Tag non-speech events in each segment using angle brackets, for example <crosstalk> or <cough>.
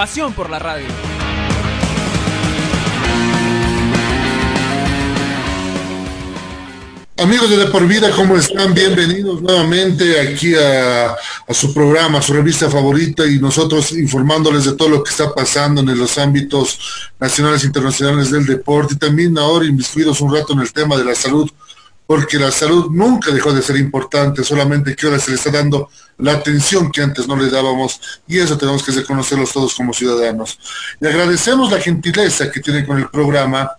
Pasión por la radio. Amigos de De Por Vida, ¿cómo están? Bienvenidos nuevamente aquí a, a, su programa, a su revista favorita y nosotros informándoles de todo lo que está pasando en los ámbitos nacionales e internacionales del deporte y también ahora inmiscuidos un rato en el tema de la salud, porque la salud nunca dejó de ser importante, solamente que ahora se le está dando la atención que antes no le dábamos y eso tenemos que reconocerlos todos como ciudadanos. Y agradecemos la gentileza que tiene con el programa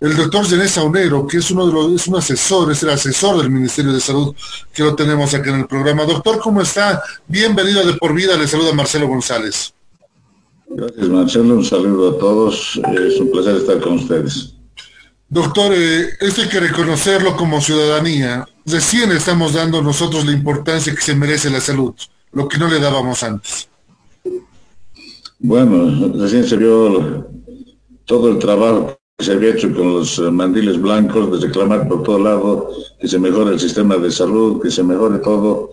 el doctor Zenés Saunero, que es uno de los, es un asesor, es el asesor del Ministerio de Salud, que lo tenemos aquí en el programa. Doctor, ¿cómo está? Bienvenido de por vida, le saluda Marcelo González. Gracias, Marcelo, un saludo a todos, es un placer estar con ustedes. Doctor, eh, esto hay que reconocerlo como ciudadanía. Recién estamos dando nosotros la importancia que se merece la salud, lo que no le dábamos antes. Bueno, recién se vio todo el trabajo se había hecho con los mandiles blancos de reclamar por todo lado que se mejore el sistema de salud, que se mejore todo.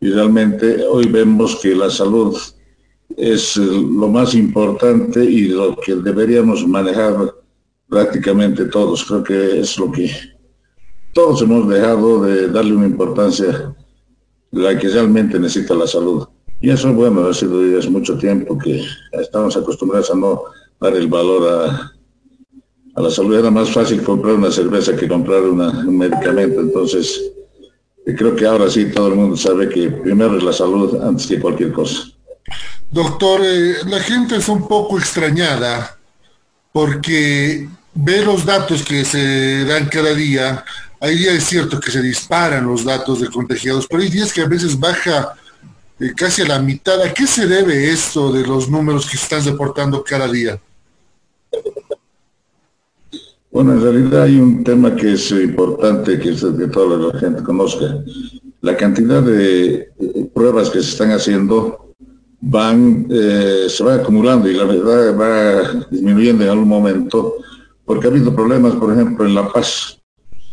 Y realmente hoy vemos que la salud es lo más importante y lo que deberíamos manejar prácticamente todos. Creo que es lo que todos hemos dejado de darle una importancia la que realmente necesita la salud. Y eso, bueno, ha sido hace mucho tiempo que estamos acostumbrados a no dar el valor a, a la salud era más fácil comprar una cerveza que comprar un medicamento. Entonces, creo que ahora sí todo el mundo sabe que primero es la salud antes que cualquier cosa. Doctor, eh, la gente es un poco extrañada porque ve los datos que se dan cada día. Hay días cierto que se disparan los datos de contagiados, pero hay días que a veces baja eh, casi a la mitad. ¿A qué se debe esto de los números que están reportando cada día? Bueno, en realidad hay un tema que es importante que, que toda la gente conozca. La cantidad de pruebas que se están haciendo van, eh, se va acumulando y la verdad va disminuyendo en algún momento, porque ha habido problemas, por ejemplo, en La Paz.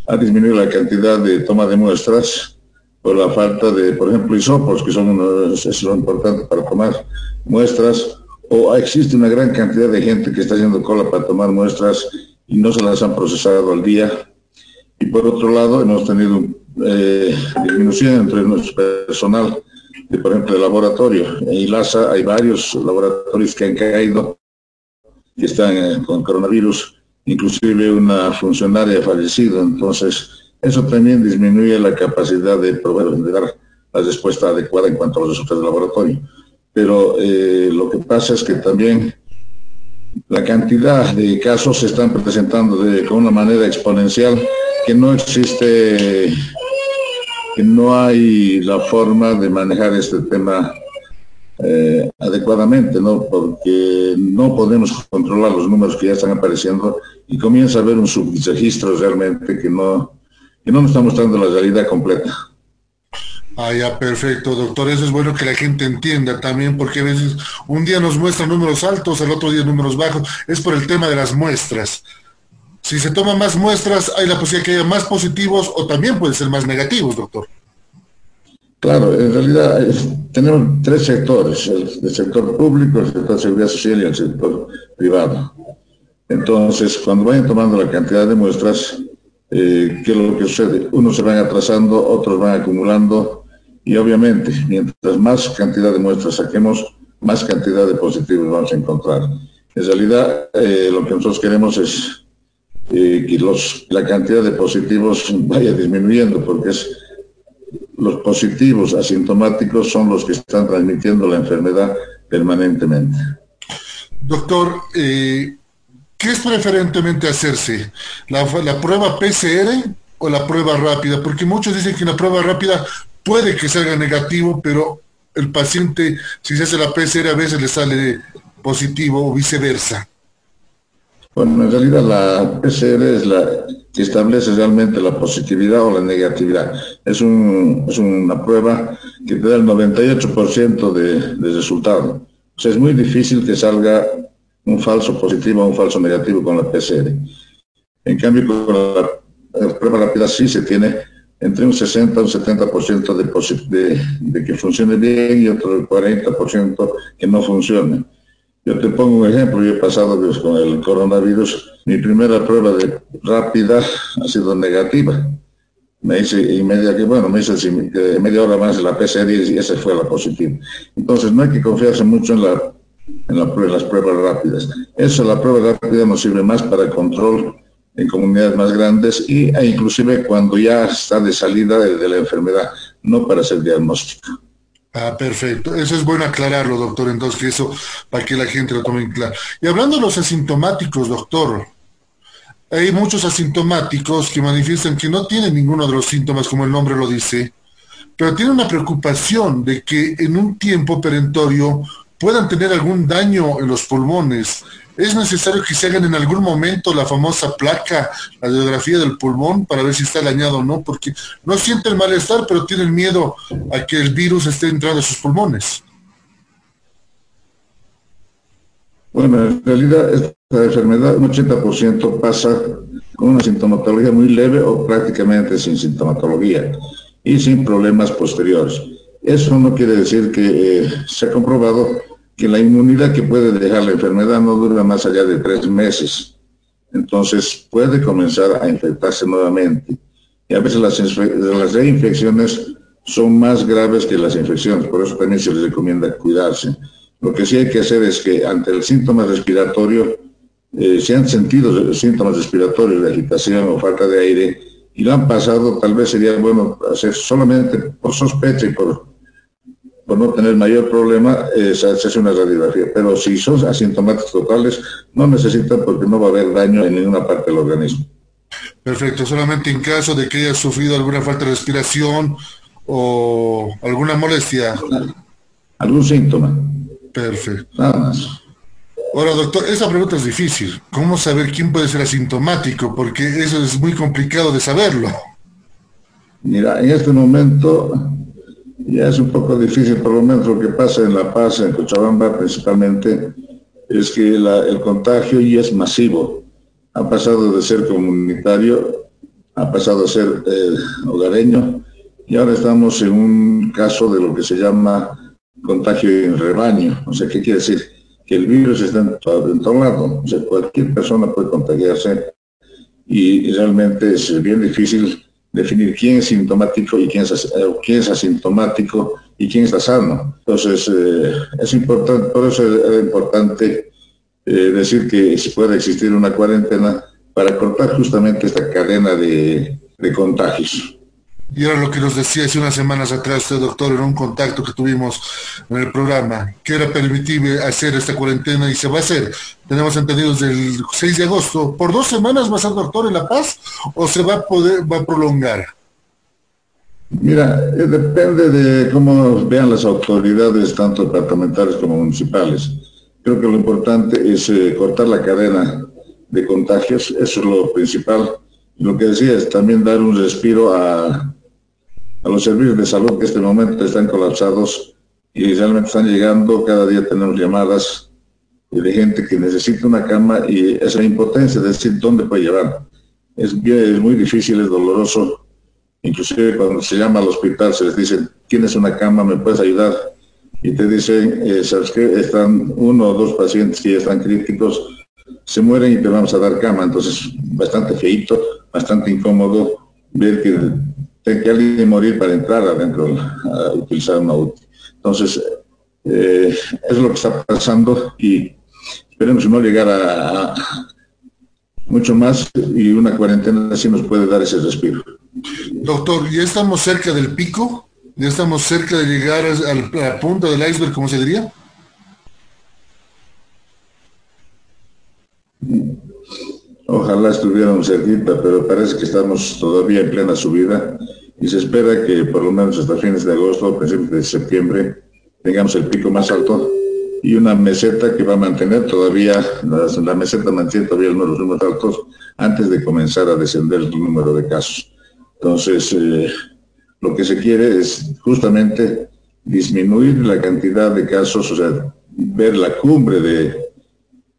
Ha disminuido la cantidad de toma de muestras por la falta de, por ejemplo, hisopos, que son unos, es lo importante para tomar muestras, o existe una gran cantidad de gente que está haciendo cola para tomar muestras y no se las han procesado al día. Y por otro lado, hemos tenido eh, disminución entre nuestro personal, por ejemplo, de laboratorio. En ILASA hay varios laboratorios que han caído, que están eh, con coronavirus, inclusive una funcionaria fallecida. Entonces, eso también disminuye la capacidad de, proveer, de la respuesta adecuada en cuanto a los resultados del laboratorio. Pero eh, lo que pasa es que también la cantidad de casos se están presentando de, con una manera exponencial que no existe, que no hay la forma de manejar este tema eh, adecuadamente, ¿no? Porque no podemos controlar los números que ya están apareciendo y comienza a haber un subregistro realmente que no, que no nos está mostrando la realidad completa. Ah, ya, perfecto, doctor. Eso es bueno que la gente entienda también, porque a veces un día nos muestran números altos, el otro día números bajos. Es por el tema de las muestras. Si se toman más muestras, hay la posibilidad que haya más positivos o también pueden ser más negativos, doctor. Claro, en realidad tenemos tres sectores, el, sector público, el sector de seguridad social y el sector privado. Entonces, cuando vayan tomando la cantidad de muestras, eh, ¿qué es lo que sucede? Unos se van atrasando, otros van acumulando, y obviamente, mientras más cantidad de muestras saquemos, más cantidad de positivos vamos a encontrar. En realidad, eh, lo que nosotros queremos es eh, que los, la cantidad de positivos <laughs> vaya disminuyendo, porque es los positivos asintomáticos son los que están transmitiendo la enfermedad permanentemente. Doctor, eh, ¿qué es preferentemente hacerse? ¿La, ¿La prueba PCR o la prueba rápida? Porque muchos dicen que la prueba rápida puede que salga negativo, pero el paciente, si se hace la PCR, a veces le sale positivo o viceversa? Bueno, en realidad la PCR es la que establece realmente la positividad o la negatividad. Es, una prueba que te da el 98% de, resultado. O sea, es muy difícil que salga un falso positivo o un falso negativo con la PCR. En cambio, con la, prueba rápida sí se tiene entre un 60 y un 70% de, de, de que funcione bien y otro 40% que no funcione. Yo te pongo un ejemplo, yo he pasado pues, con el coronavirus, mi primera prueba de rápida ha sido negativa. Me hice y media bueno, me hice media hora más la PCR y esa fue la positiva. Entonces no hay que confiarse mucho en la en, las pruebas rápidas. Eso, la prueba rápida nos sirve más para el control en comunidades más grandes y, e inclusive cuando ya está de salida de la enfermedad, no para hacer diagnóstico. Ah, perfecto. Eso es bueno aclararlo, doctor. Entonces, que eso, para que la gente lo tome en claro. Y hablando de los asintomáticos, doctor, hay muchos asintomáticos que manifiestan que no tienen ninguno de los síntomas, como el nombre lo dice, pero tienen una preocupación de que en un tiempo perentorio puedan tener algún daño en los pulmones es necesario que se hagan en algún momento la famosa placa, la radiografía del pulmón para ver si está dañado o no, porque no sienten malestar, pero tienen miedo a que el virus esté entrando a sus pulmones. Bueno, en realidad esta enfermedad, un 80% pasa con una sintomatología muy leve o prácticamente sin sintomatología y sin problemas posteriores. Eso no quiere decir que eh, se ha comprobado que la inmunidad que puede dejar la enfermedad no dura más allá de tres meses. Entonces puede comenzar a infectarse nuevamente. Y a veces las, reinfecciones son más graves que las infecciones, por eso también se les recomienda cuidarse. Lo que sí hay que hacer es que ante el síntoma respiratorio, eh, si han sentido síntomas respiratorios de agitación o falta de aire y lo han pasado, tal vez sería bueno hacer solamente por sospecha y por por no tener mayor problema, eh, se hace una radiografía. Pero si son asintomáticos totales, no necesitan porque no va a haber daño en ninguna parte del organismo. Perfecto, solamente en caso de que haya sufrido alguna falta de respiración o alguna molestia. Algún síntoma. Perfecto. Nada más. Ahora, doctor, esa pregunta es difícil. ¿Cómo saber quién puede ser asintomático? Porque eso es muy complicado de saberlo. Mira, en este momento ya es un poco difícil, por lo menos lo que pasa en La Paz, en Cochabamba principalmente, es que el contagio ya es masivo. Ha pasado de ser comunitario, ha pasado a ser eh, hogareño, y ahora estamos en un caso de lo que se llama contagio en rebaño. O sea, ¿qué quiere decir? Que el virus está todo, en todo lado. O sea, cualquier persona puede contagiarse y realmente es bien difícil definir quién es sintomático y quién es, eh, quién es asintomático y quién está sano. Entonces, eh, es importante, por eso es importante eh, decir que si puede existir una cuarentena para cortar justamente esta cadena de, de contagios. Y era lo que nos decía hace unas semanas atrás usted, doctor, en un contacto que tuvimos en el programa, que era permitible hacer esta cuarentena y se va a hacer. Tenemos entendido desde el 6 de agosto. ¿Por dos semanas va a ser doctor en La Paz o se va a poder, va a prolongar? Mira, eh, depende de cómo vean las autoridades, tanto departamentales como municipales. Creo que lo importante es eh, cortar la cadena de contagios, eso es lo principal. Lo que decía es también dar un respiro a, a los servicios de salud que en este momento están colapsados y realmente están llegando, cada día tenemos llamadas de gente que necesita una cama y esa impotencia de decir dónde puede llevar. Es, muy difícil, es doloroso. Inclusive cuando se llama al hospital se les dice, tienes una cama, me puedes ayudar. Y te dicen, eh, ¿sabes qué? Están uno o dos pacientes que ya están críticos, se mueren y te vamos a dar cama. Entonces, bastante feito, bastante incómodo ver que tiene que alguien morir para entrar adentro a utilizar una UTI. Entonces, eh, es lo que está pasando y esperemos no llegar a, mucho más y una cuarentena así nos puede dar ese respiro. Doctor, ¿ya estamos cerca del pico? ¿Ya estamos cerca de llegar a la punta del iceberg, como se diría? Ojalá estuviéramos cerquita, pero parece que estamos todavía en plena subida y se espera que por lo menos hasta fines de agosto, principios de septiembre, tengamos el pico más alto y una meseta que va a mantener todavía, la, meseta mantiene todavía los números altos antes de comenzar a descender el número de casos. Entonces, eh, lo que se quiere es justamente disminuir la cantidad de casos, o sea, ver la cumbre de,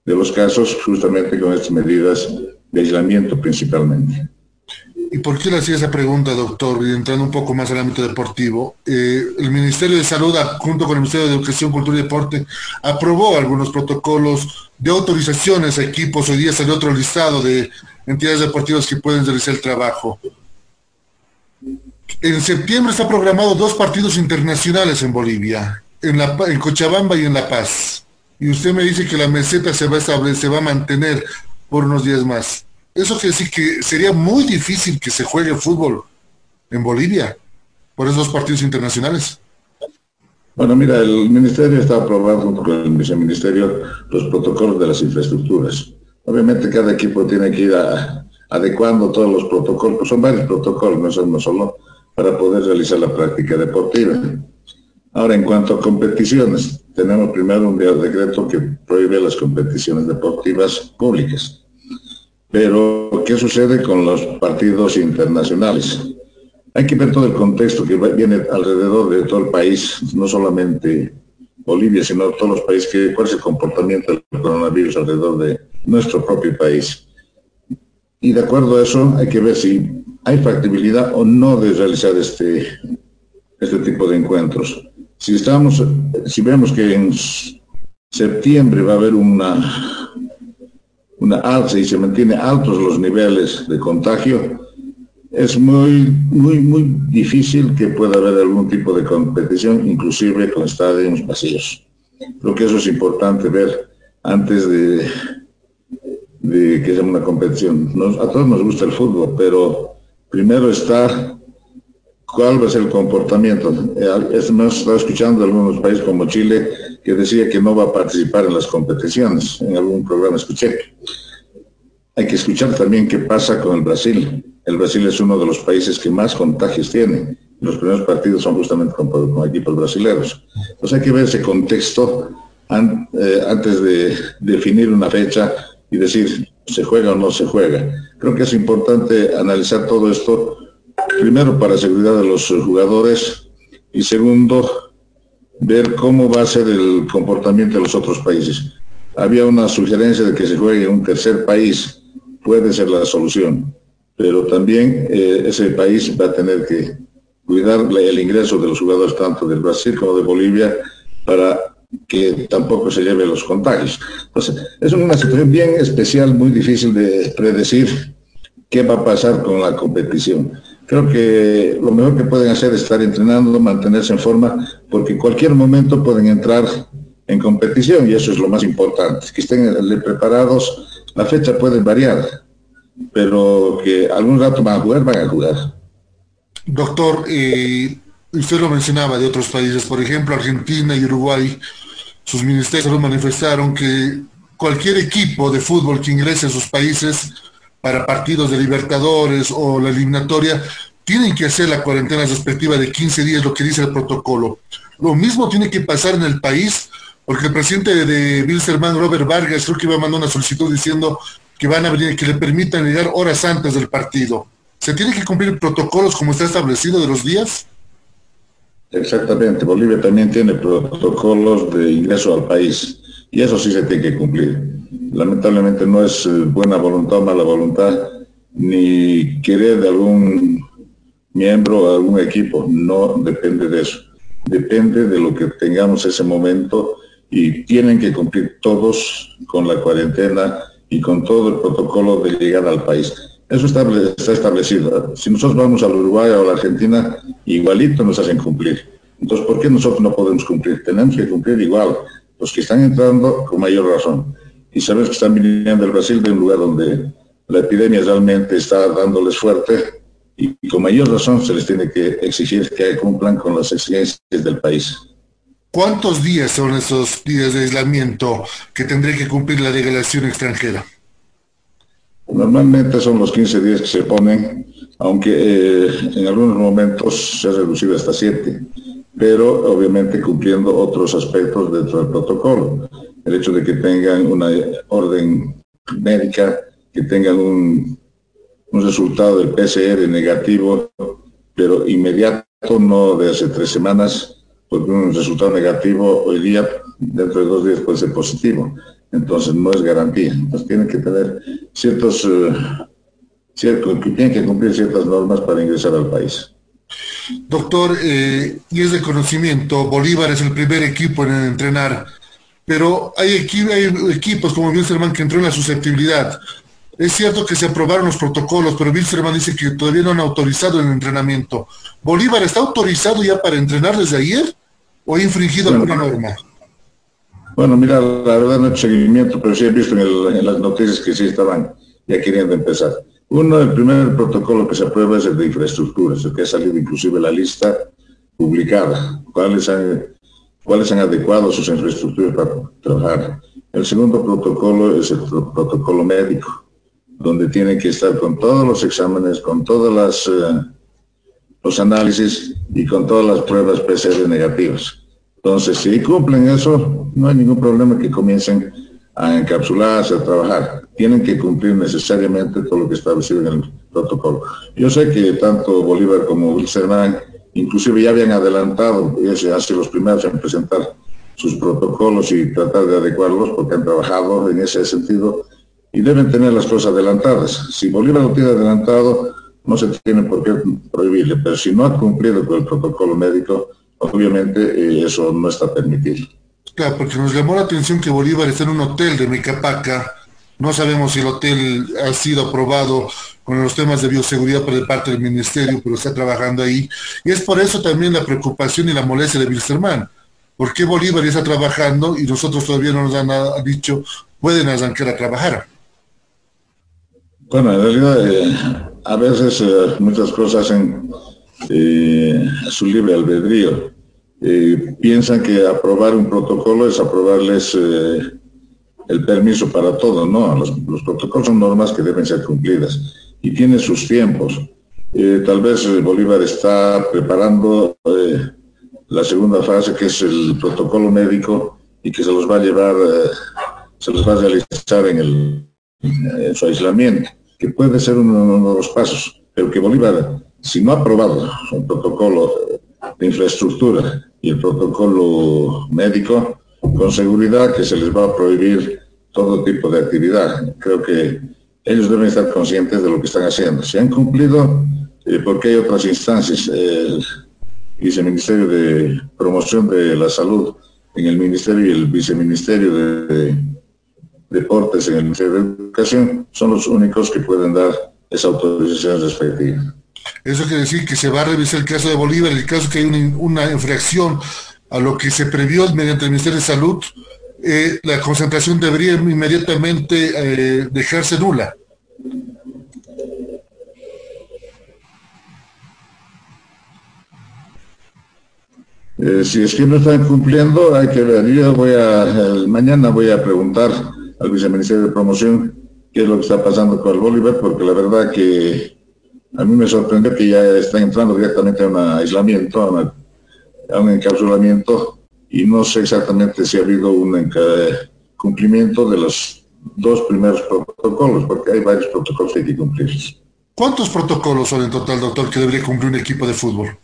de los casos justamente con estas medidas de aislamiento principalmente. ¿Y por qué le hacía esa pregunta, doctor? Y entrando un poco más al ámbito deportivo, eh, el Ministerio de Salud, junto con el Ministerio de Educación, Cultura y Deporte, aprobó algunos protocolos de autorizaciones a equipos. Hoy día salió otro listado de entidades deportivas que pueden realizar el trabajo. En septiembre está programado dos partidos internacionales en Bolivia, en, en Cochabamba y en La Paz. Y usted me dice que la meseta se va a establecer, se va a mantener por unos días más. Eso quiere decir que sería muy difícil que se juegue fútbol en Bolivia por esos partidos internacionales. Bueno, mira, el Ministerio está aprobando con el Viceministerio los protocolos de las infraestructuras. Obviamente cada equipo tiene que ir adecuando todos los protocolos, pues son varios protocolos, no uno solo, para poder realizar la práctica deportiva. Ahora, en cuanto a competiciones, tenemos primero un decreto que prohíbe las competiciones deportivas públicas. Pero, ¿qué sucede con los partidos internacionales? Hay que ver todo el contexto que viene alrededor de todo el país, no solamente Bolivia, sino todos los países, que, cuál es el comportamiento del coronavirus alrededor de nuestro propio país. Y de acuerdo a eso, hay que ver si hay factibilidad o no de realizar este, este tipo de encuentros. Si estamos, si vemos que en septiembre va a haber una una alza y se mantiene altos los niveles de contagio, es muy, muy, muy difícil que pueda haber algún tipo de competición, inclusive con estadios vacíos. Creo que eso es importante ver antes de, de que sea una competición. a todos nos gusta el fútbol, pero primero está cuál va a ser el comportamiento. Hemos estado escuchando algunos países como Chile que decía que no va a participar en las competiciones. En algún programa escuché. Hay que escuchar también qué pasa con el Brasil. El Brasil es uno de los países que más contagios tiene. Los primeros partidos son justamente con, equipos brasileños. Entonces hay que ver ese contexto eh, antes de definir una fecha y decir se juega o no se juega. Creo que es importante analizar todo esto primero para seguridad de los jugadores y segundo, ver cómo va a ser el comportamiento de los otros países. Había una sugerencia de que se juegue en un tercer país, puede ser la solución, pero también eh, ese país va a tener que cuidar el ingreso de los jugadores tanto del Brasil como de Bolivia para que tampoco se lleven los contagios. Entonces, es una situación bien especial, muy difícil de predecir qué va a pasar con la competición. Creo que lo mejor que pueden hacer es estar entrenando, mantenerse en forma, porque en cualquier momento pueden entrar en competición y eso es lo más importante, que estén preparados. La fecha puede variar, pero que algún rato van a jugar, van a jugar. Doctor, eh, usted lo mencionaba de otros países, por ejemplo, Argentina y Uruguay, sus ministerios manifestaron que cualquier equipo de fútbol que ingrese a sus países para partidos de Libertadores o la eliminatoria, tienen que hacer la cuarentena respectiva de 15 días, lo que dice el protocolo. Lo mismo tiene que pasar en el país, porque el presidente de Wilstermann, Robert Vargas, creo que iba a mandar una solicitud diciendo que van a que le permitan llegar horas antes del partido. ¿Se tiene que cumplir protocolos como está establecido de los días? Exactamente, Bolivia también tiene protocolos de ingreso al país y eso sí se tiene que cumplir lamentablemente no es eh, buena voluntad o mala voluntad, ni querer de algún miembro o algún equipo, no depende de eso. Depende de lo que tengamos ese momento y tienen que cumplir todos con la cuarentena y con todo el protocolo de llegada al país. Eso está, establecido. Si nosotros vamos al Uruguay o a la Argentina, igualito nos hacen cumplir. Entonces, ¿por qué nosotros no podemos cumplir? Tenemos que cumplir igual. Los que están entrando, con mayor razón y sabes que están viniendo del Brasil de un lugar donde la epidemia realmente está dándoles fuerte y, con mayor razón se les tiene que exigir que cumplan con las exigencias del país. ¿Cuántos días son esos días de aislamiento que tendría que cumplir la legislación extranjera? Normalmente son los 15 días que se ponen, aunque eh, en algunos momentos se ha reducido hasta 7. pero obviamente cumpliendo otros aspectos dentro del protocolo. El hecho de que tengan una orden médica, que tengan un, un resultado del PCR negativo, pero inmediato, no de hace tres semanas, porque un resultado negativo hoy día, dentro de dos días puede ser positivo. Entonces no es garantía. Entonces tienen que tener ciertos, uh, cierto, tienen que cumplir ciertas normas para ingresar al país. Doctor, eh, y es de conocimiento, Bolívar es el primer equipo en entrenar, pero hay, equi hay equipos como Wilstermann que entró en la susceptibilidad. Es cierto que se aprobaron los protocolos, pero Wilstermann dice que todavía no han autorizado el entrenamiento. ¿Bolívar está autorizado ya para entrenar desde ayer o ha infringido bueno, alguna norma? Bueno, mira, la verdad no he hecho seguimiento, pero sí he visto en, el, en las noticias que sí estaban ya queriendo empezar. Uno, el primer protocolo que se aprueba es el de infraestructuras, el que ha salido inclusive la lista publicada, cuáles han, cuáles han adecuado sus infraestructuras para trabajar. El segundo protocolo es el protocolo médico, donde tienen que estar con todos los exámenes, con todos las, eh, los análisis y con todas las pruebas PCR negativas. Entonces, si cumplen eso, no hay ningún problema que comiencen a encapsularse, a trabajar. Tienen que cumplir necesariamente todo lo que está establecido en el protocolo. Yo sé que tanto Bolívar como Wilstermann inclusive ya habían adelantado, y han sido los primeros en presentar sus protocolos y tratar de adecuarlos porque han trabajado en ese sentido y deben tener las cosas adelantadas. Si Bolívar lo tiene adelantado, no se tiene por qué prohibirle, pero si no ha cumplido con el protocolo médico, obviamente eh, eso no está permitido. Claro, porque nos llamó la atención que Bolívar está en un hotel de Micapaca. No sabemos si el hotel ha sido aprobado con los temas de bioseguridad por parte del ministerio, pero está trabajando ahí. Y es por eso también la preocupación y la molestia de Wilstermann. ¿Por qué Bolívar está trabajando y nosotros todavía no nos han dicho pueden arrancar a trabajar? Bueno, en realidad eh, a veces eh, muchas cosas en eh, su libre albedrío piensan que aprobar un protocolo es aprobarles el permiso para todo, ¿no? Los, los, protocolos son normas que deben ser cumplidas y tienen sus tiempos. Eh, tal vez Bolívar está preparando eh, la segunda fase, que es el protocolo médico, y que se los va a llevar, eh, se los va a realizar en, el, en su aislamiento, que puede ser uno, uno de los pasos, pero que Bolívar, si no ha aprobado un protocolo de infraestructura y el protocolo médico, con seguridad que se les va a prohibir todo tipo de actividad. Creo que ellos deben estar conscientes de lo que están haciendo. Si han cumplido, eh, porque hay otras instancias, el viceministerio de promoción de la salud en el ministerio y el viceministerio de, de deportes en el ministerio de educación son los únicos que pueden dar esa autorización respectiva. Eso quiere decir que se va a revisar el caso de Bolívar, el caso que hay una infracción a lo que se previó mediante el Ministerio de Salud, eh, la concentración debería inmediatamente eh, dejarse nula. Eh, si es que no están cumpliendo, hay que ver. Yo voy a, mañana voy a preguntar al viceministerio de promoción qué es lo que está pasando con el Bolívar, porque la verdad que a mí me sorprendió que ya está entrando directamente a un aislamiento, a un encapsulamiento, y no sé exactamente si ha habido un cumplimiento de los dos primeros protocolos, porque hay varios protocolos que hay que cumplir. ¿Cuántos protocolos son en total, doctor, que debería cumplir un equipo de fútbol?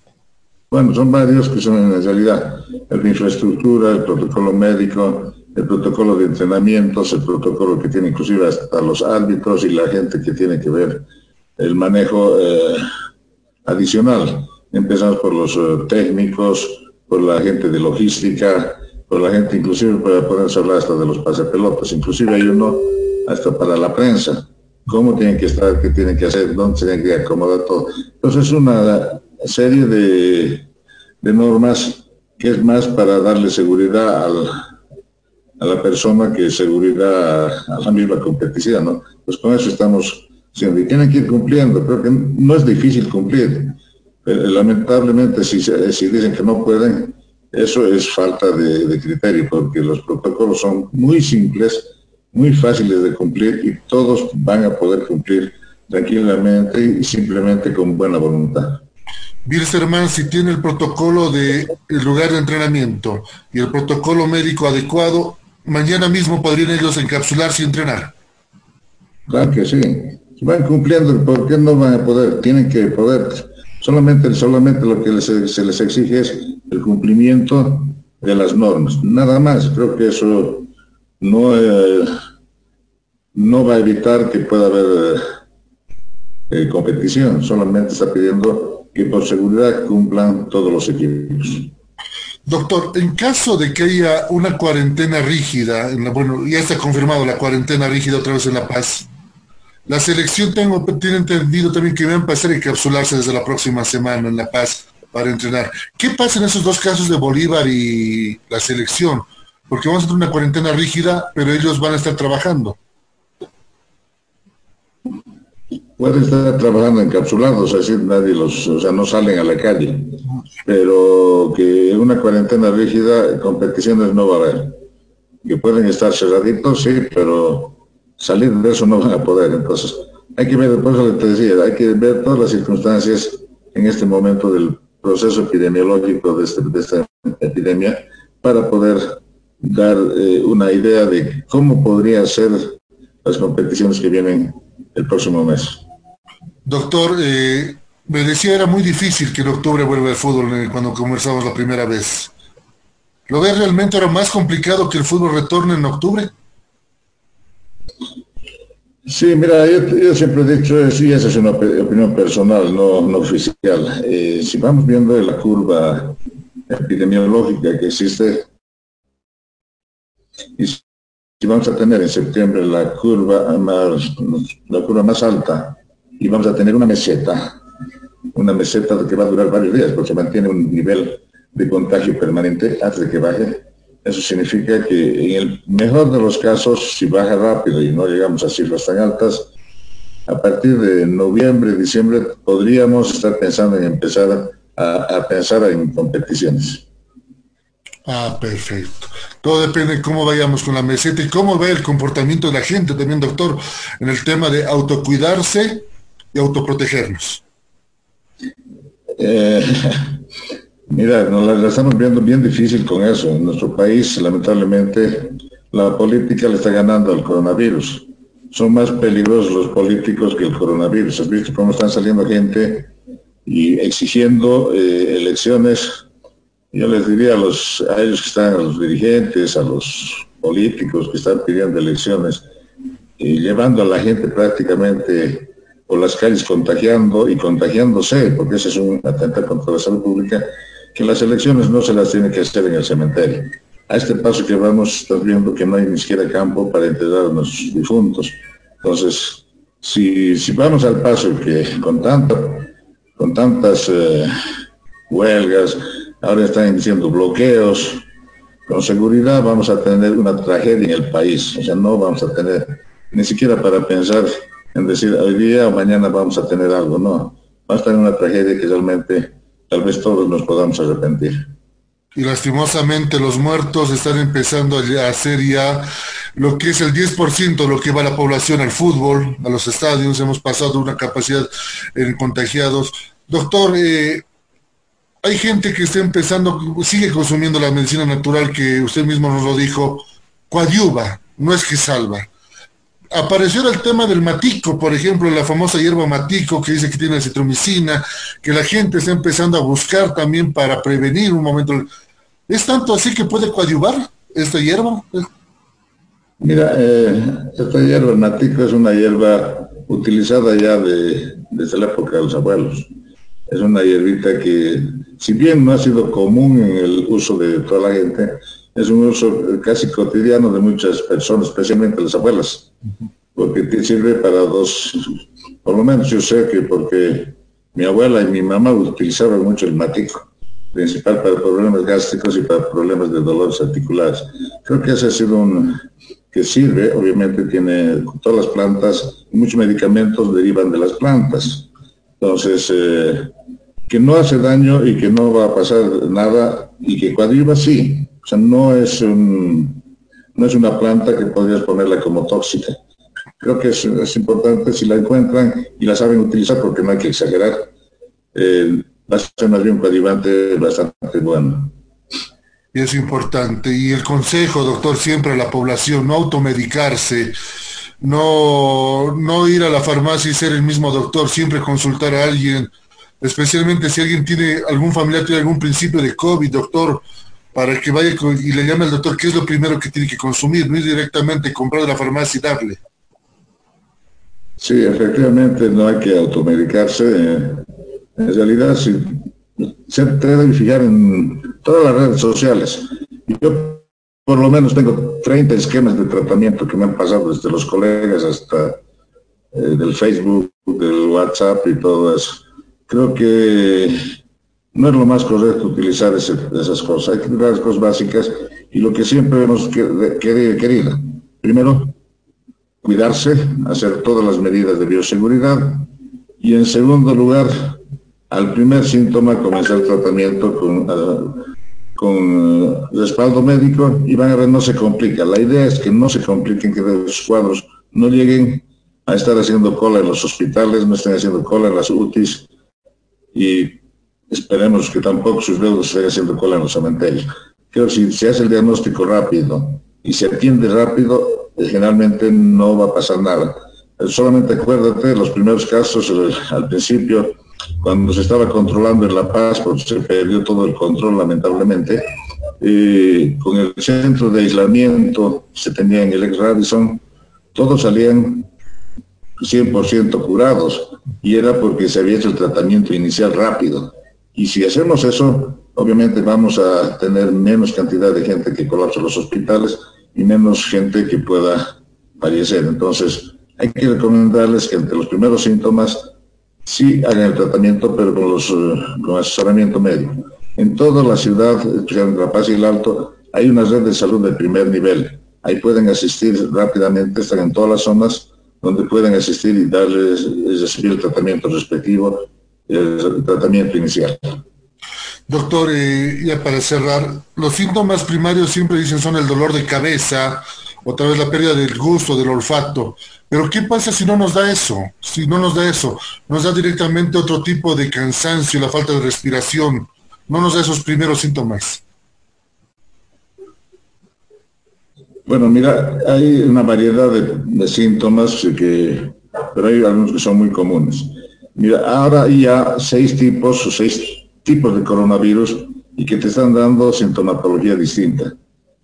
Bueno, son varios que son en realidad el de infraestructura, el protocolo médico, el protocolo de entrenamientos, el protocolo que tiene inclusive hasta los árbitros y la gente que tiene que ver el manejo eh, adicional. Empezamos por los uh, técnicos, por la gente de logística, por la gente inclusive para poderse hablar hasta de los pasapelotas, inclusive hay uno hasta para la prensa, cómo tienen que estar, qué tienen que hacer, dónde se tienen que acomodar todo. Entonces es una serie de, de normas que es más para darle seguridad a la persona que seguridad a, la misma competición, ¿no? Pues con eso estamos y tienen que ir cumpliendo. Creo que no es difícil cumplir. Pero, lamentablemente, si, si dicen que no pueden, eso es falta de, de, criterio, porque los protocolos son muy simples, muy fáciles de cumplir y todos van a poder cumplir tranquilamente y simplemente con buena voluntad. Birserman, si tiene el protocolo de el lugar de entrenamiento y el protocolo médico adecuado, mañana mismo podrían ellos encapsularse y entrenar. Claro que sí. Van cumpliendo, ¿por qué no van a poder? Tienen que poder. Solamente, solamente lo que se les exige es el cumplimiento de las normas. Nada más. Creo que eso no, eh, no va a evitar que pueda haber eh, competición. Solamente está pidiendo que por seguridad cumplan todos los equipos. Doctor, en caso de que haya una cuarentena rígida, bueno, ya está confirmado la cuarentena rígida otra vez en La Paz, la selección tengo, tiene entendido también que va a empezar a encapsularse desde la próxima semana en La Paz para entrenar. ¿Qué pasa en esos dos casos de Bolívar y la selección? Porque vamos a tener una cuarentena rígida, pero ellos van a estar trabajando. Pueden estar trabajando encapsulados, así nadie los, o sea, no salen a la calle. Pero que una cuarentena rígida, competiciones no va a haber. Que pueden estar cerraditos, sí, pero salir de eso no van a poder. Entonces, hay que ver, por eso te decía, hay que ver todas las circunstancias en este momento del proceso epidemiológico de, este, de esta epidemia para poder dar eh, una idea de cómo podrían ser las competiciones que vienen el próximo mes. Doctor, eh, me decía era muy difícil que en octubre vuelva el fútbol eh, cuando conversamos la primera vez. ¿Lo ves realmente ahora más complicado que el fútbol retorne en octubre? Sí, mira, yo, siempre he dicho, y esa es una opinión personal, no, oficial. Eh, si vamos viendo la curva epidemiológica que existe, y si vamos a tener en septiembre la curva más, la curva más alta y vamos a tener una meseta, una meseta que va a durar varios días porque mantiene un nivel de contagio permanente antes de que baje. Eso significa que en el mejor de los casos, si baja rápido y no llegamos a cifras tan altas, a partir de noviembre, diciembre, podríamos estar pensando en empezar a, pensar en competiciones. Ah, perfecto. Todo depende de cómo vayamos con la meseta y cómo ve el comportamiento de la gente también, doctor, en el tema de autocuidarse y autoprotegernos? Eh, <laughs> mira, nos la, estamos viendo bien difícil con eso. En nuestro país, lamentablemente, la política le está ganando al coronavirus. Son más peligrosos los políticos que el coronavirus. ¿Has visto cómo están saliendo gente y exigiendo eh, elecciones? Yo les diría a, los, a ellos que están, a los dirigentes, a los políticos que están pidiendo elecciones, y llevando a la gente prácticamente por las calles contagiando y contagiándose, porque ese es un atentado contra la salud pública, que las elecciones no se las tiene que hacer en el cementerio. A este paso que vamos, estás viendo que no hay ni siquiera campo para enterrar a nuestros difuntos. Entonces, si, si vamos al paso que con, tanto, con tantas eh, huelgas, ahora están diciendo bloqueos, con seguridad vamos a tener una tragedia en el país. O sea, no vamos a tener ni siquiera para pensar en decir hoy día o mañana vamos a tener algo, no. Va a estar una tragedia que realmente tal vez todos nos podamos arrepentir. Y lastimosamente los muertos están empezando a hacer ya lo que es el 10% lo que va la población al fútbol, a los estadios, hemos pasado una capacidad en contagiados. Doctor, eh, hay gente que está empezando, sigue consumiendo la medicina natural que usted mismo nos lo dijo, coadyuva, no es que salva apareció el tema del matico, por ejemplo, la famosa hierba matico que dice que tiene citromicina, que la gente está empezando a buscar también para prevenir un momento. ¿Es tanto así que puede coadyuvar esta hierba? Mira, eh, esta hierba, matico, es una hierba utilizada ya de, desde la época de los abuelos. Es una hierbita que, si bien no ha sido común en el uso de toda la gente, es un uso casi cotidiano de muchas personas, especialmente las abuelas, porque te sirve para dos, por lo menos yo sé que porque mi abuela y mi mamá utilizaban mucho el matico, principal para problemas gástricos y para problemas de dolores articulares. Creo que ese ha sido un que sirve, obviamente tiene todas las plantas, muchos medicamentos derivan de las plantas. Entonces, eh, que no hace daño y que no va a pasar nada y que cuando sí, o sea, no es, un, no es una planta que podrías ponerla como tóxica. Creo que es, importante si la encuentran y la saben utilizar porque no hay que exagerar. Eh, va a ser más bien un bastante bueno. Y es importante. Y el consejo, doctor, siempre a la población, no automedicarse, no, no ir a la farmacia y ser el mismo doctor, siempre consultar a alguien, especialmente si alguien tiene, algún familiar tiene algún principio de COVID, doctor, para que vaya y le llame al doctor qué es lo primero que tiene que consumir, no ir directamente comprar de la farmacia y darle. Sí, efectivamente no hay que automedicarse. En realidad, sí, se debe fijar en todas las redes sociales. Yo por lo menos tengo 30 esquemas de tratamiento que me han pasado desde los colegas hasta eh, del Facebook, del WhatsApp y todo eso. Creo que no es lo más correcto utilizar esas cosas. Hay que tener las cosas básicas y lo que siempre hemos querido. Primero, cuidarse, hacer todas las medidas de bioseguridad y en segundo lugar, al primer síntoma comenzar tratamiento con, ah, con eh, respaldo médico y van a ver, no se complica. La idea es que no se compliquen, que los cuadros no lleguen a estar haciendo cola en los hospitales, no estén haciendo cola en las UTIs y esperemos que tampoco sus deudos estén haciendo cola en los cementerios. Que si se hace el diagnóstico rápido y se atiende rápido, eh, generalmente no va a pasar nada. Eh, solamente acuérdate de los primeros casos al principio, cuando se estaba controlando en La Paz, porque se perdió todo el control lamentablemente, eh, con el centro de aislamiento se tenía en el ex Radisson, todos salían 100% curados y era porque se había hecho el tratamiento inicial rápido. Y si hacemos eso, obviamente vamos a tener menos cantidad de gente que colapse los hospitales y menos gente que pueda fallecer. Entonces, hay que recomendarles que entre los primeros síntomas sí hagan el tratamiento, pero con, los, eh, asesoramiento médico. En toda la ciudad, en La Paz y el Alto, hay una red de salud de primer nivel. Ahí pueden asistir rápidamente, están en todas las zonas donde pueden asistir y darles, recibir el tratamiento respectivo, el tratamiento inicial. Doctor, eh, ya para cerrar, los síntomas primarios siempre dicen son el dolor de cabeza, otra vez la pérdida del gusto, del olfato. Pero ¿qué pasa si no nos da eso? Si no nos da eso, nos da directamente otro tipo de cansancio, la falta de respiración, no nos da esos primeros síntomas. Bueno, mira, hay una variedad de, síntomas que, pero hay algunos que son muy comunes. Mira, ahora hay ya seis tipos o seis tipos de coronavirus y que te están dando sintomatología distinta.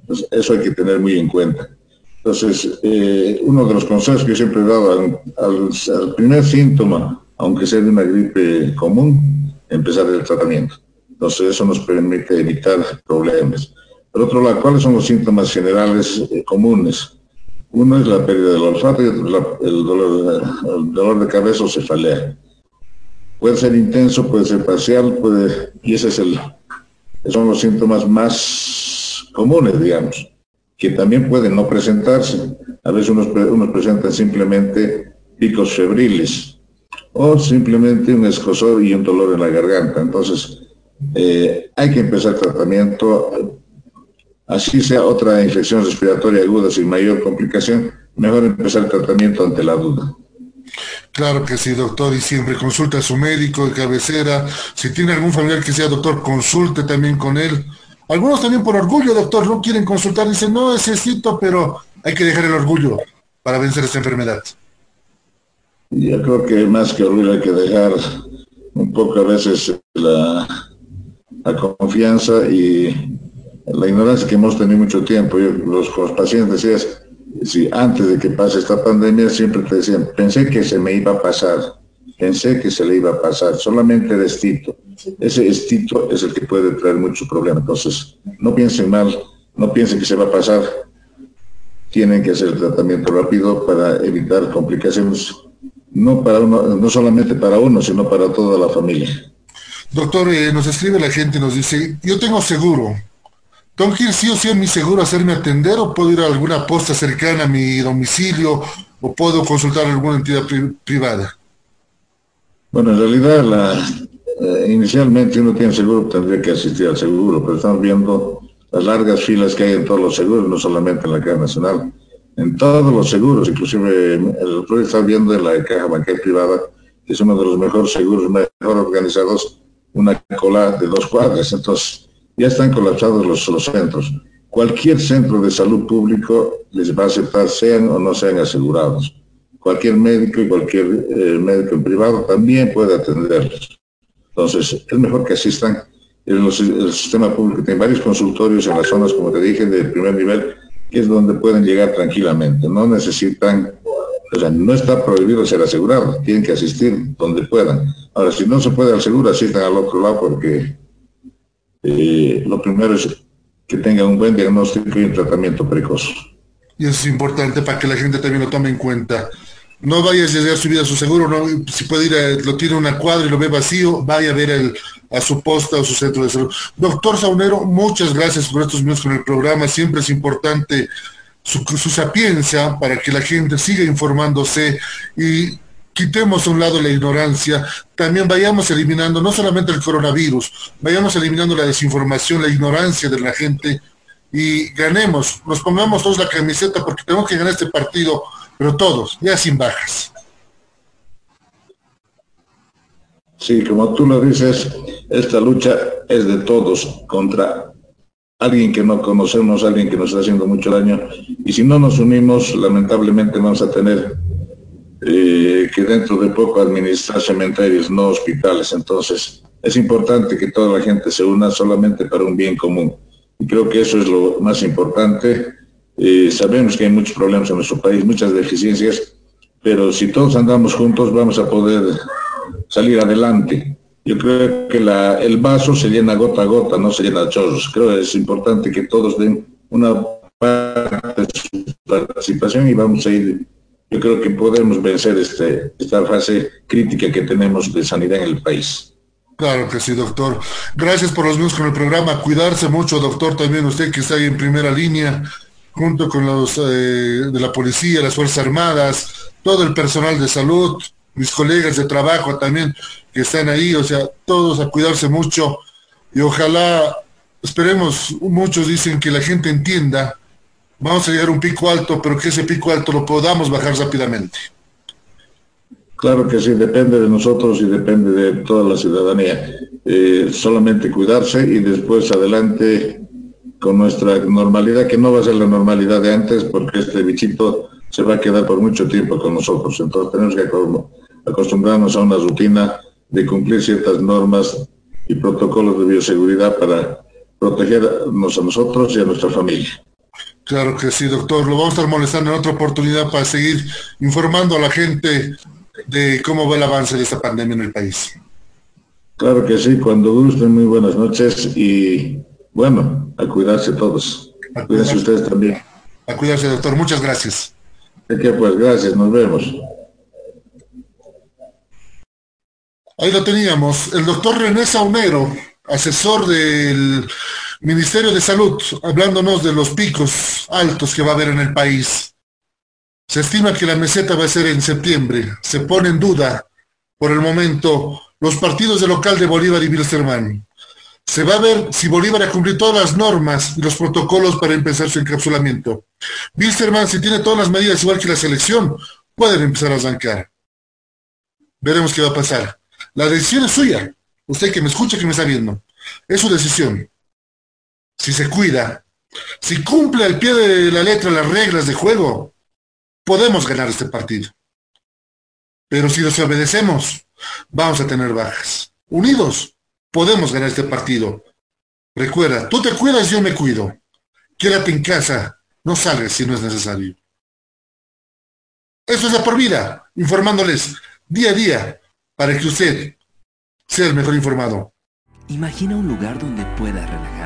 Entonces, eso hay que tener muy en cuenta. Entonces, eh, uno de los consejos que yo siempre he dado al, primer síntoma, aunque sea de una gripe común, empezar el tratamiento. Entonces, eso nos permite evitar problemas. Por otro lado, ¿cuáles son los síntomas generales eh, comunes? Uno es la pérdida del olfato y otro dolor, el dolor de cabeza o cefalea. Puede ser intenso, puede ser parcial, y ese es el, son los síntomas más comunes, digamos que también pueden no presentarse. A veces unos, presentan simplemente picos febriles o simplemente un escosor y un dolor en la garganta. Entonces, eh, hay que empezar tratamiento, así sea otra infección respiratoria aguda sin mayor complicación, mejor empezar tratamiento ante la duda. Claro que sí, doctor, y siempre consulta a su médico de cabecera. Si tiene algún familiar que sea doctor, consulte también con él algunos también por orgullo, doctor, no quieren consultar, dicen, no necesito, pero hay que dejar el orgullo para vencer esta enfermedad. Yo creo que más que orgullo hay que dejar un poco a veces la, confianza y la ignorancia que hemos tenido mucho tiempo. Los, los pacientes decían, si antes de que pase esta pandemia siempre te decían, pensé que se me iba a pasar, pensé que se le iba a pasar, solamente de estito. Ese estito es el que puede traer mucho problema. Entonces, no piensen mal, no piensen que se va a pasar. Tienen que hacer el tratamiento rápido para evitar complicaciones, no, para uno, no solamente para uno, sino para toda la familia. Doctor, eh, nos escribe la gente, nos dice, yo tengo seguro. ¿Tengo que sí o sí a mi seguro hacerme atender o puedo ir a alguna posta cercana a mi domicilio o puedo consultar a alguna entidad privada? Bueno, en realidad eh, inicialmente uno tiene seguro, tendría que asistir al seguro, pero estamos viendo las largas filas que hay en todos los seguros, no solamente en la Caja Nacional, en todos los seguros, inclusive el otro está viendo en la Caja Bancaria Privada, que es uno de los mejores seguros, mejor organizados una cola de dos cuadras, entonces ya están colapsados los, centros. Cualquier centro de salud público les va a aceptar, sean o no sean asegurados. Cualquier médico y cualquier eh, médico en privado también puede atenderlos. Entonces, es mejor que asistan. En el sistema público tiene varios consultorios en las zonas, como te dije, de primer nivel, que es donde pueden llegar tranquilamente. No necesitan, o sea, no está prohibido ser asegurado, tienen que asistir donde puedan. Ahora, si no se puede al seguro, asistan al otro lado porque eh, lo primero es que tengan un buen diagnóstico y un tratamiento precoz. Y eso es importante para que la gente también lo tome en cuenta. No vayas a llegar su vida a su seguro, no, si puede ir, a, lo tiene una cuadra y lo ve vacío, vaya a ver el, a su posta o su centro de salud. Doctor Saunero, muchas gracias por estos minutos con el programa. Siempre es importante su, su sapiencia para que la gente siga informándose y quitemos a un lado la ignorancia, también vayamos eliminando no solamente el coronavirus, vayamos eliminando la desinformación, la ignorancia de la gente y ganemos, nos pongamos todos la camiseta porque tenemos que ganar este partido, pero todos, ya sin bajas. Sí, como tú lo dices, esta lucha es de todos contra alguien que no conocemos, alguien que nos está haciendo mucho daño. Y si no nos unimos, lamentablemente vamos a tener eh, que dentro de poco administrar cementerios, no hospitales. Entonces, es importante que toda la gente se una solamente para un bien común. Y creo que eso es lo más importante. Eh, sabemos que hay muchos problemas en nuestro país, muchas deficiencias, pero si todos andamos juntos vamos a poder salir adelante. Yo creo que la, el vaso se llena gota a gota, no se llena a chorros. Creo que es importante que todos den una parte de su participación y vamos a ir yo creo que podemos vencer este, esta fase crítica que tenemos de sanidad en el país. Claro que sí, doctor. Gracias por los minutos con el programa. Cuidarse mucho, doctor, también usted que está ahí en primera línea, junto con los eh, de la policía, las Fuerzas Armadas, todo el personal de salud, mis colegas de trabajo también que están ahí, o sea, todos a cuidarse mucho y ojalá, esperemos, muchos dicen que la gente entienda vamos a llegar a un pico alto, pero que ese pico alto lo podamos bajar rápidamente. Claro que sí, depende de nosotros y depende de toda la ciudadanía. Eh, solamente cuidarse y después adelante con nuestra normalidad, que no va a ser la normalidad de antes, porque este bichito se va a quedar por mucho tiempo con nosotros. Entonces tenemos que acostumbrarnos a una rutina de cumplir ciertas normas y protocolos de bioseguridad para protegernos a nosotros y a nuestra familia. Claro que sí, doctor. Lo vamos a estar molestando en otra oportunidad para seguir informando a la gente de cómo va el avance de esta pandemia en el país. Claro que sí, cuando gusten, muy buenas noches y bueno, a cuidarse todos. A cuidarse ustedes también. A cuidarse, doctor. Muchas gracias. De que pues, gracias, nos vemos. Ahí lo teníamos, el doctor René Saunero, asesor del Ministerio de Salud, hablándonos de los picos altos que va a haber en el país. Se estima que la meseta va a ser en septiembre. Se pone en duda, por el momento, los partidos de local de Bolívar y Wilstermann. Se va a ver si Bolívar ha cumplido todas las normas y los protocolos para empezar su encapsulamiento. Wilstermann, si tiene todas las medidas igual que la selección, pueden empezar a arrancar. Veremos qué va a pasar. La decisión es suya. Usted que me escucha, que me está viendo. Es su decisión si se cuida, si cumple al pie de la letra las reglas de juego, podemos ganar este partido. Pero si desobedecemos, vamos a tener bajas. Unidos, podemos ganar este partido. Recuerda, tú te cuidas, yo me cuido. Quédate en casa, no salgas si no es necesario. Eso es la por vida, informándoles día a día para que usted sea el mejor informado. Imagina un lugar donde pueda relajarte un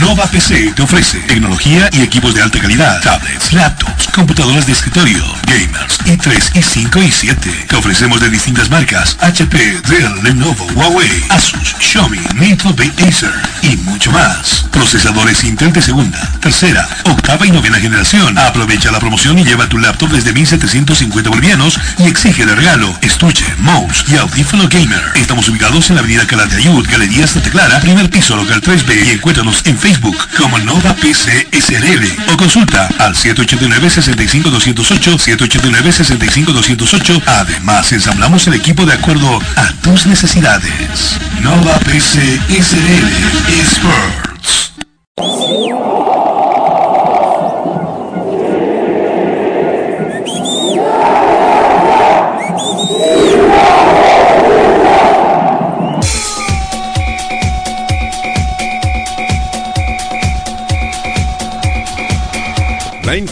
Nova PC te ofrece tecnología y equipos de alta calidad, tablets, laptops, computadoras de escritorio, gamers, i3, i5 y 7. Te ofrecemos de distintas marcas, HP, Dell, Lenovo, Huawei, Asus, Xiaomi, Mito, Acer y mucho más. Procesadores Intel de segunda, tercera, octava y novena generación. Aprovecha la promoción y lleva tu laptop desde 1750 bolivianos y exige de regalo estuche, mouse y audífono gamer. Estamos ubicados en la avenida Calatayud, Galería Santa Clara, primer piso local 3B y encuéntranos en Facebook como Nova PC SRL o consulta al 789-65208, 789-65208. Además, ensamblamos el equipo de acuerdo a tus necesidades. Nova PC SRL Experts.